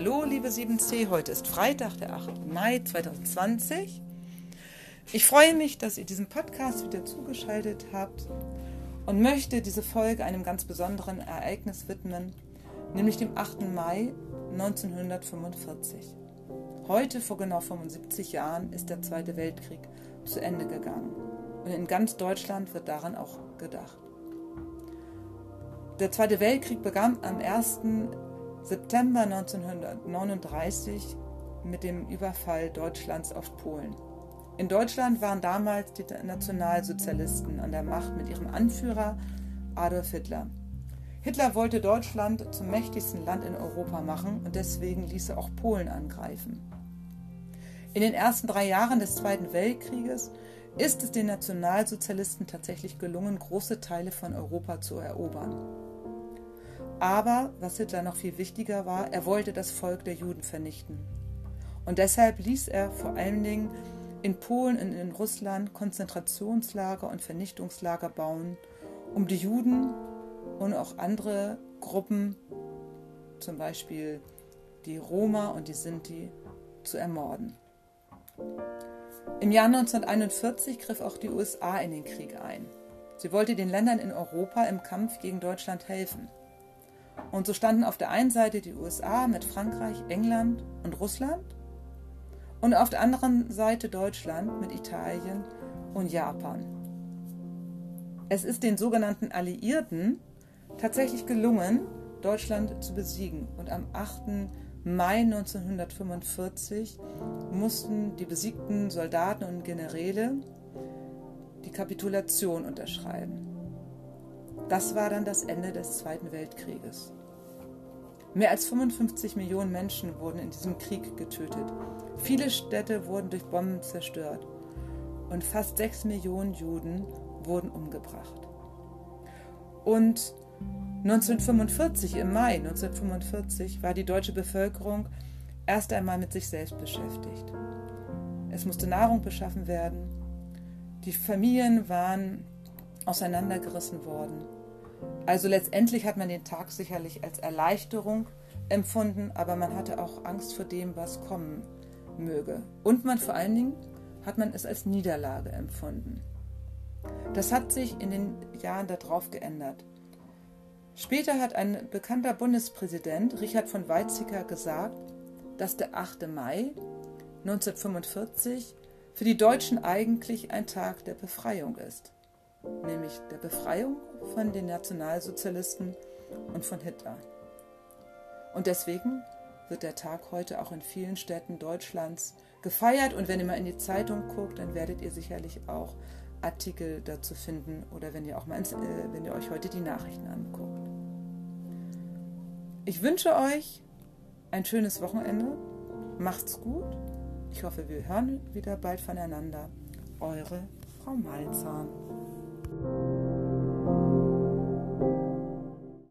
Hallo, liebe 7c, heute ist Freitag, der 8. Mai 2020. Ich freue mich, dass ihr diesen Podcast wieder zugeschaltet habt und möchte diese Folge einem ganz besonderen Ereignis widmen, nämlich dem 8. Mai 1945. Heute, vor genau 75 Jahren, ist der Zweite Weltkrieg zu Ende gegangen und in ganz Deutschland wird daran auch gedacht. Der Zweite Weltkrieg begann am 1. September 1939 mit dem Überfall Deutschlands auf Polen. In Deutschland waren damals die Nationalsozialisten an der Macht mit ihrem Anführer Adolf Hitler. Hitler wollte Deutschland zum mächtigsten Land in Europa machen und deswegen ließ er auch Polen angreifen. In den ersten drei Jahren des Zweiten Weltkrieges ist es den Nationalsozialisten tatsächlich gelungen, große Teile von Europa zu erobern. Aber, was Hitler noch viel wichtiger war, er wollte das Volk der Juden vernichten. Und deshalb ließ er vor allen Dingen in Polen und in Russland Konzentrationslager und Vernichtungslager bauen, um die Juden und auch andere Gruppen, zum Beispiel die Roma und die Sinti, zu ermorden. Im Jahr 1941 griff auch die USA in den Krieg ein. Sie wollte den Ländern in Europa im Kampf gegen Deutschland helfen. Und so standen auf der einen Seite die USA mit Frankreich, England und Russland und auf der anderen Seite Deutschland mit Italien und Japan. Es ist den sogenannten Alliierten tatsächlich gelungen, Deutschland zu besiegen. Und am 8. Mai 1945 mussten die besiegten Soldaten und Generäle die Kapitulation unterschreiben. Das war dann das Ende des Zweiten Weltkrieges. Mehr als 55 Millionen Menschen wurden in diesem Krieg getötet. Viele Städte wurden durch Bomben zerstört und fast 6 Millionen Juden wurden umgebracht. Und 1945, im Mai 1945, war die deutsche Bevölkerung erst einmal mit sich selbst beschäftigt. Es musste Nahrung beschaffen werden. Die Familien waren auseinandergerissen worden. Also letztendlich hat man den Tag sicherlich als Erleichterung empfunden, aber man hatte auch Angst vor dem, was kommen möge. Und man vor allen Dingen hat man es als Niederlage empfunden. Das hat sich in den Jahren darauf geändert. Später hat ein bekannter Bundespräsident, Richard von Weizsäcker, gesagt, dass der 8. Mai 1945 für die Deutschen eigentlich ein Tag der Befreiung ist nämlich der Befreiung von den Nationalsozialisten und von Hitler. Und deswegen wird der Tag heute auch in vielen Städten Deutschlands gefeiert. Und wenn ihr mal in die Zeitung guckt, dann werdet ihr sicherlich auch Artikel dazu finden oder wenn ihr auch mal ins, äh, wenn ihr euch heute die Nachrichten anguckt. Ich wünsche euch ein schönes Wochenende. Macht's gut. Ich hoffe, wir hören wieder bald voneinander. Eure Frau Malzahn. Thank you.